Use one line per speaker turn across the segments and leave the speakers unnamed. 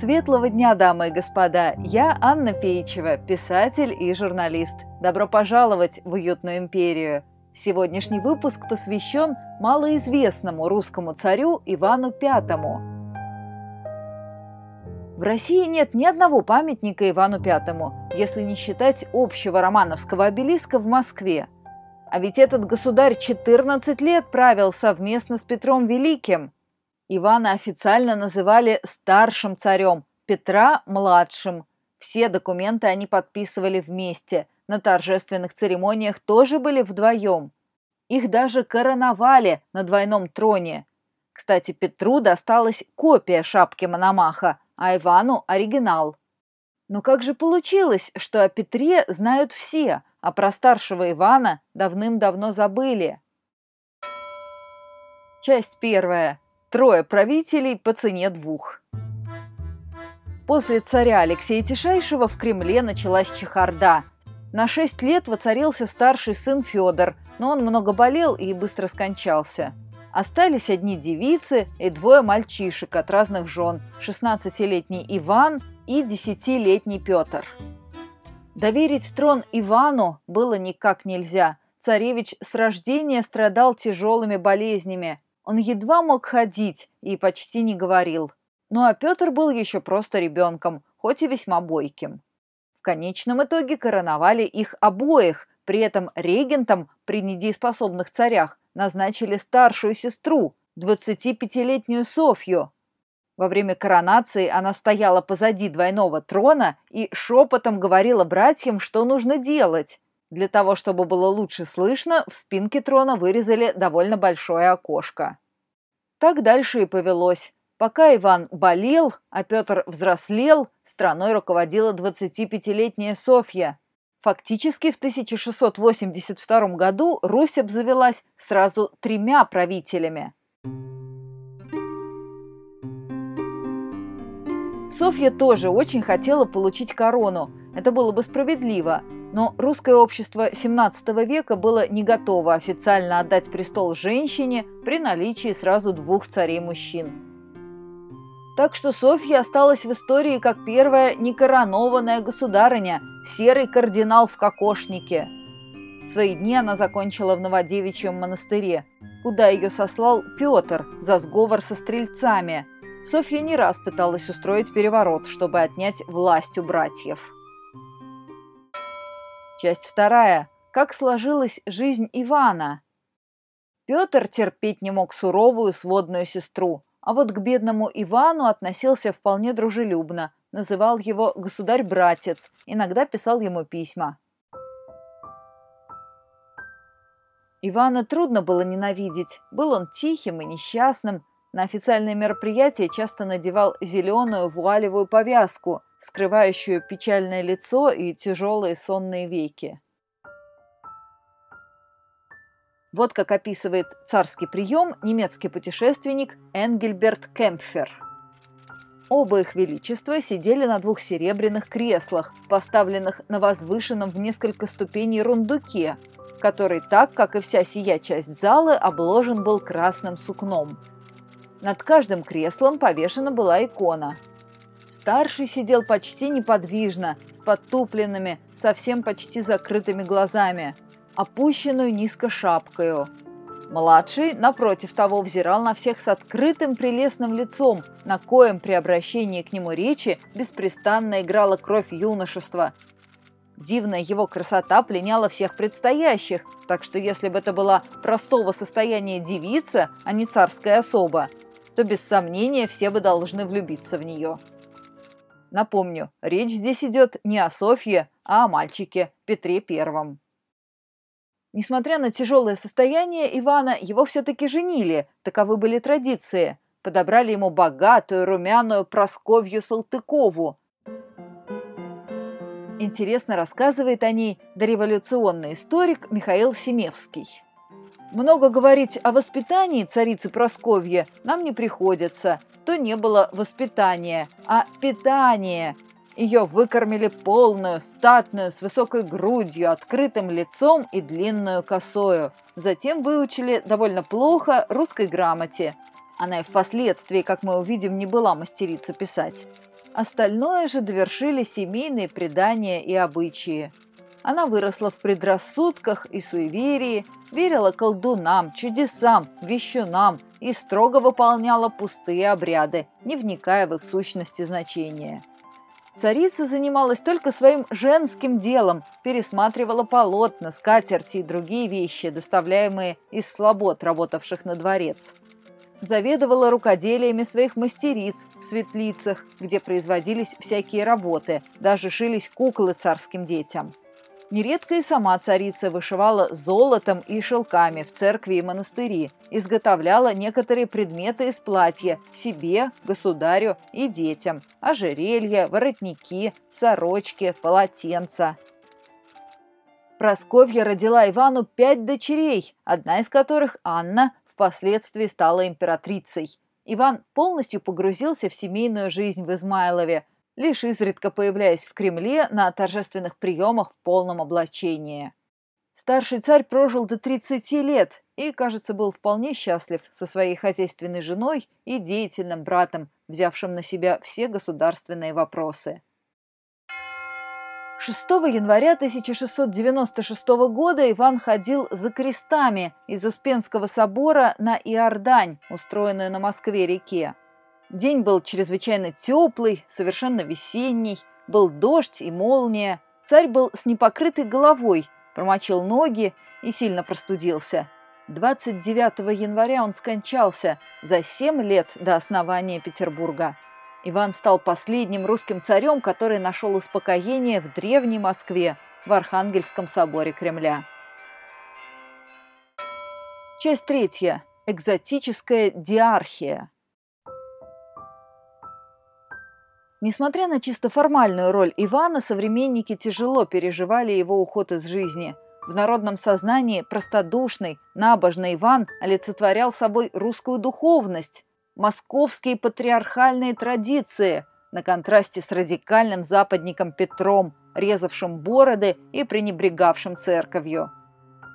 Светлого дня, дамы и господа! Я Анна Пейчева, писатель и журналист. Добро пожаловать в уютную империю. Сегодняшний выпуск посвящен малоизвестному русскому царю Ивану V. В России нет ни одного памятника Ивану V, если не считать общего романовского обелиска в Москве. А ведь этот государь 14 лет правил совместно с Петром Великим – Ивана официально называли старшим царем, Петра – младшим. Все документы они подписывали вместе, на торжественных церемониях тоже были вдвоем. Их даже короновали на двойном троне. Кстати, Петру досталась копия шапки Мономаха, а Ивану – оригинал. Но как же получилось, что о Петре знают все, а про старшего Ивана давным-давно забыли? Часть первая. Трое правителей по цене двух. После царя Алексея Тишайшего в Кремле началась чехарда. На шесть лет воцарился старший сын Федор, но он много болел и быстро скончался. Остались одни девицы и двое мальчишек от разных жен – 16-летний Иван и 10-летний Петр. Доверить трон Ивану было никак нельзя. Царевич с рождения страдал тяжелыми болезнями, он едва мог ходить и почти не говорил. Ну а Петр был еще просто ребенком, хоть и весьма бойким. В конечном итоге короновали их обоих, при этом регентом при недееспособных царях назначили старшую сестру, 25-летнюю Софью. Во время коронации она стояла позади двойного трона и шепотом говорила братьям, что нужно делать. Для того, чтобы было лучше слышно, в спинке трона вырезали довольно большое окошко. Так дальше и повелось. Пока Иван болел, а Петр взрослел, страной руководила 25-летняя Софья. Фактически в 1682 году Русь обзавелась сразу тремя правителями. Софья тоже очень хотела получить корону. Это было бы справедливо – но русское общество XVII века было не готово официально отдать престол женщине при наличии сразу двух царей-мужчин. Так что Софья осталась в истории как первая некоронованная государыня, серый кардинал в кокошнике. Свои дни она закончила в Новодевичьем монастыре, куда ее сослал Петр за сговор со стрельцами. Софья не раз пыталась устроить переворот, чтобы отнять власть у братьев. Часть вторая. Как сложилась жизнь Ивана? Петр терпеть не мог суровую сводную сестру, а вот к бедному Ивану относился вполне дружелюбно, называл его «государь-братец», иногда писал ему письма. Ивана трудно было ненавидеть. Был он тихим и несчастным. На официальные мероприятия часто надевал зеленую вуалевую повязку, скрывающую печальное лицо и тяжелые сонные веки. Вот как описывает царский прием немецкий путешественник Энгельберт Кемпфер. Оба их величества сидели на двух серебряных креслах, поставленных на возвышенном в несколько ступеней рундуке, который так, как и вся сия часть залы, обложен был красным сукном. Над каждым креслом повешена была икона – Старший сидел почти неподвижно, с подтупленными, совсем почти закрытыми глазами, опущенную низко шапкою. Младший, напротив того, взирал на всех с открытым прелестным лицом, на коем при обращении к нему речи беспрестанно играла кровь юношества. Дивная его красота пленяла всех предстоящих, так что если бы это была простого состояния девица, а не царская особа, то без сомнения все бы должны влюбиться в нее. Напомню, речь здесь идет не о Софье, а о мальчике Петре Первом. Несмотря на тяжелое состояние Ивана, его все-таки женили, таковы были традиции. Подобрали ему богатую, румяную Просковью Салтыкову. Интересно рассказывает о ней дореволюционный историк Михаил Семевский. Много говорить о воспитании царицы Просковья нам не приходится. То не было воспитания, а питания. Ее выкормили полную, статную, с высокой грудью, открытым лицом и длинную косою. Затем выучили довольно плохо русской грамоте. Она и впоследствии, как мы увидим, не была мастерица писать. Остальное же довершили семейные предания и обычаи. Она выросла в предрассудках и суеверии, верила колдунам, чудесам, вещунам и строго выполняла пустые обряды, не вникая в их сущности значения. Царица занималась только своим женским делом, пересматривала полотна, скатерти и другие вещи, доставляемые из слобод, работавших на дворец. Заведовала рукоделиями своих мастериц в светлицах, где производились всякие работы, даже шились куклы царским детям. Нередко и сама царица вышивала золотом и шелками в церкви и монастыри, изготовляла некоторые предметы из платья себе, государю и детям – ожерелья, воротники, сорочки, полотенца. Просковья родила Ивану пять дочерей, одна из которых, Анна, впоследствии стала императрицей. Иван полностью погрузился в семейную жизнь в Измайлове – лишь изредка появляясь в Кремле на торжественных приемах в полном облачении. Старший царь прожил до 30 лет и, кажется, был вполне счастлив со своей хозяйственной женой и деятельным братом, взявшим на себя все государственные вопросы. 6 января 1696 года Иван ходил за крестами из Успенского собора на Иордань, устроенную на Москве-реке. День был чрезвычайно теплый, совершенно весенний, был дождь и молния. Царь был с непокрытой головой, промочил ноги и сильно простудился. 29 января он скончался за 7 лет до основания Петербурга. Иван стал последним русским царем, который нашел успокоение в древней Москве, в Архангельском соборе Кремля. Часть третья. Экзотическая диархия. Несмотря на чисто формальную роль Ивана, современники тяжело переживали его уход из жизни. В народном сознании простодушный, набожный Иван олицетворял собой русскую духовность, московские патриархальные традиции, на контрасте с радикальным западником Петром, резавшим бороды и пренебрегавшим церковью.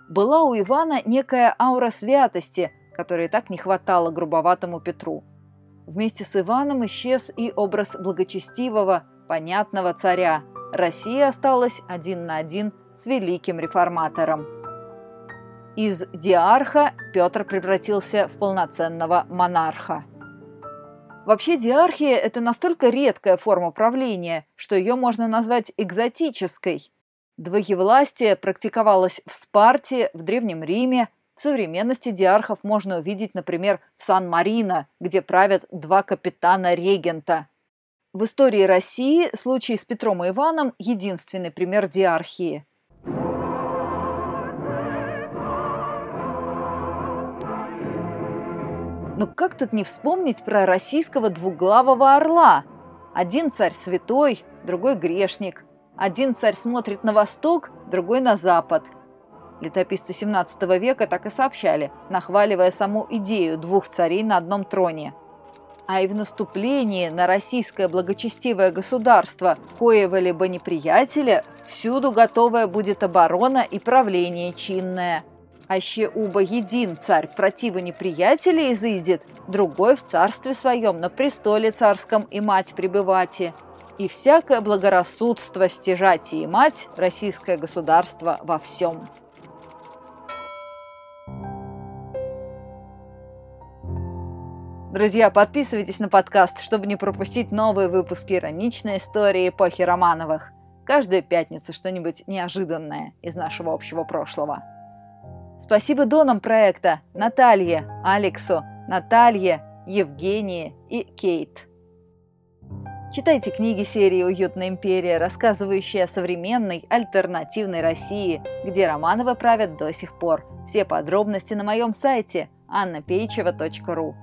Была у Ивана некая аура святости, которой так не хватало грубоватому Петру – Вместе с Иваном исчез и образ благочестивого, понятного царя. Россия осталась один на один с великим реформатором. Из диарха Петр превратился в полноценного монарха. Вообще диархия – это настолько редкая форма правления, что ее можно назвать экзотической. Двоевластие практиковалось в Спарте, в Древнем Риме, в современности диархов можно увидеть, например, в Сан-Марино, где правят два капитана-регента. В истории России случай с Петром и Иваном – единственный пример диархии. Но как тут не вспомнить про российского двуглавого орла? Один царь святой, другой грешник. Один царь смотрит на восток, другой на запад – Летописцы XVII века так и сообщали, нахваливая саму идею двух царей на одном троне. А и в наступлении на российское благочестивое государство, коего либо неприятеля, всюду готовая будет оборона и правление чинное. Аще уба един царь противу неприятеля изыдет, другой в царстве своем на престоле царском и мать пребывати. И всякое благорассудство стяжати и мать российское государство во всем. Друзья, подписывайтесь на подкаст, чтобы не пропустить новые выпуски ироничной истории эпохи Романовых. Каждую пятницу что-нибудь неожиданное из нашего общего прошлого. Спасибо донам проекта Наталье, Алексу, Наталье, Евгении и Кейт. Читайте книги серии «Уютная империя», рассказывающие о современной, альтернативной России, где Романовы правят до сих пор. Все подробности на моем сайте annapeicheva.ru.